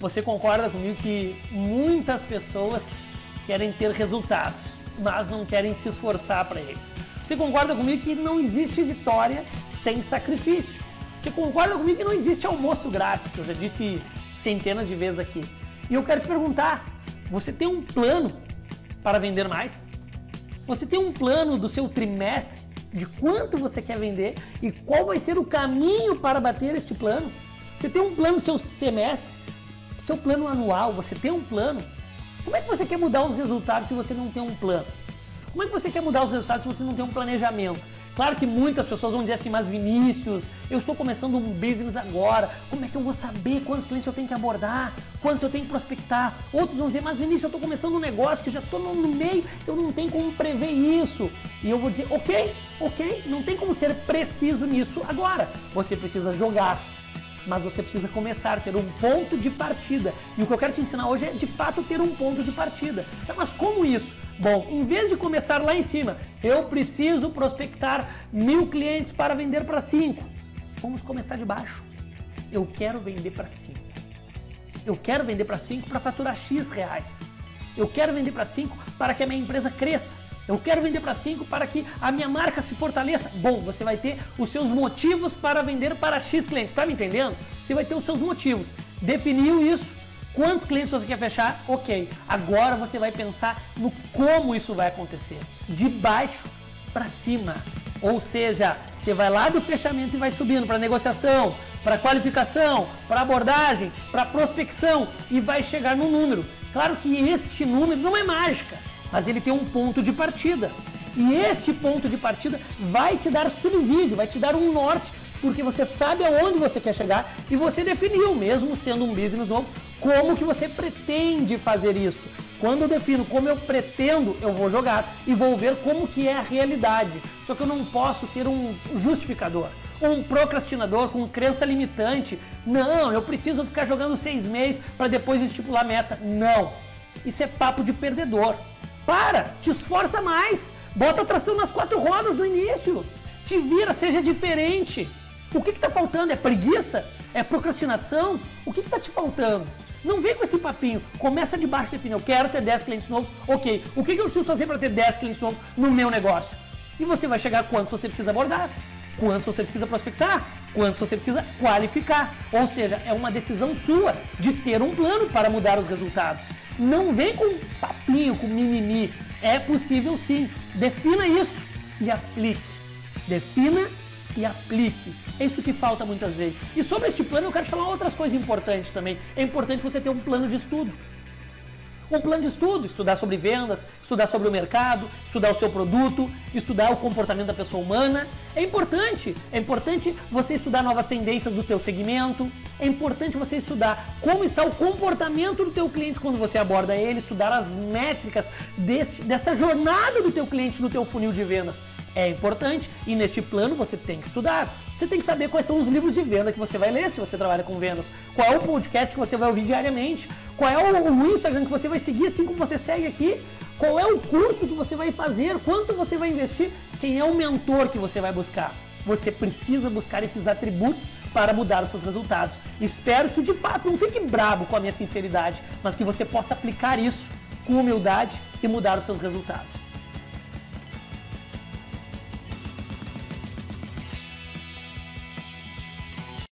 Você concorda comigo que muitas pessoas querem ter resultados, mas não querem se esforçar para eles? Você concorda comigo que não existe vitória sem sacrifício? Você concorda comigo que não existe almoço grátis, que eu já disse centenas de vezes aqui? E eu quero te perguntar: você tem um plano para vender mais? Você tem um plano do seu trimestre de quanto você quer vender e qual vai ser o caminho para bater este plano? Você tem um plano do seu semestre, seu plano anual, você tem um plano? Como é que você quer mudar os resultados se você não tem um plano? Como é que você quer mudar os resultados se você não tem um planejamento? Claro que muitas pessoas vão dizer assim, mas Vinícius, eu estou começando um business agora, como é que eu vou saber quantos clientes eu tenho que abordar, quantos eu tenho que prospectar? Outros vão dizer, mas Vinícius, eu estou começando um negócio que já estou no meio, eu não tenho como prever isso. E eu vou dizer, ok, ok, não tem como ser preciso nisso agora. Você precisa jogar, mas você precisa começar, ter um ponto de partida. E o que eu quero te ensinar hoje é, de fato, ter um ponto de partida. Então, mas como isso? Bom, em vez de começar lá em cima, eu preciso prospectar mil clientes para vender para cinco. Vamos começar de baixo. Eu quero vender para cinco. Eu quero vender para cinco para faturar X reais. Eu quero vender para cinco para que a minha empresa cresça. Eu quero vender para cinco para que a minha marca se fortaleça. Bom, você vai ter os seus motivos para vender para X clientes. Está me entendendo? Você vai ter os seus motivos. Definiu isso, Quantos clientes você quer fechar? Ok. Agora você vai pensar no como isso vai acontecer. De baixo para cima. Ou seja, você vai lá do fechamento e vai subindo para negociação, para qualificação, para abordagem, para prospecção e vai chegar no número. Claro que este número não é mágica, mas ele tem um ponto de partida. E este ponto de partida vai te dar subsídio, vai te dar um norte, porque você sabe aonde você quer chegar e você definiu, mesmo sendo um business novo, como que você pretende fazer isso. Quando eu defino como eu pretendo, eu vou jogar e vou ver como que é a realidade. Só que eu não posso ser um justificador, um procrastinador com crença limitante. Não, eu preciso ficar jogando seis meses para depois estipular meta. Não, isso é papo de perdedor. Para, te esforça mais, bota tração nas quatro rodas no início, te vira, seja diferente. O que está faltando? É preguiça? É procrastinação? O que está te faltando? Não vem com esse papinho. Começa de baixo define. Eu quero ter 10 clientes novos. Ok. O que, eu preciso fazer para ter 10 clientes novos no meu negócio? E você vai chegar quantos você precisa abordar, quantos você precisa prospectar, quantos você precisa qualificar. Ou seja, é uma decisão sua de ter um plano para mudar os resultados. Não vem com papinho, com mimimi. É possível sim. Defina isso e aplique. Defina e aplique. É isso que falta muitas vezes. E sobre este plano eu quero falar outras coisas importantes também. É importante você ter um plano de estudo. Um plano de estudo, estudar sobre vendas, estudar sobre o mercado, estudar o seu produto, estudar o comportamento da pessoa humana. É importante, é importante você estudar novas tendências do teu segmento, é importante você estudar como está o comportamento do teu cliente quando você aborda ele, estudar as métricas deste, desta jornada do teu cliente no teu funil de vendas é importante e neste plano você tem que estudar. Você tem que saber quais são os livros de venda que você vai ler se você trabalha com vendas, qual é o podcast que você vai ouvir diariamente, qual é o, Instagram que você vai seguir assim como você segue aqui, qual é o curso que você vai fazer, quanto você vai investir, quem é o mentor que você vai buscar. Você precisa buscar esses atributos para mudar os seus resultados. Espero que de fato não fique bravo com a minha sinceridade, mas que você possa aplicar isso com humildade e mudar os seus resultados.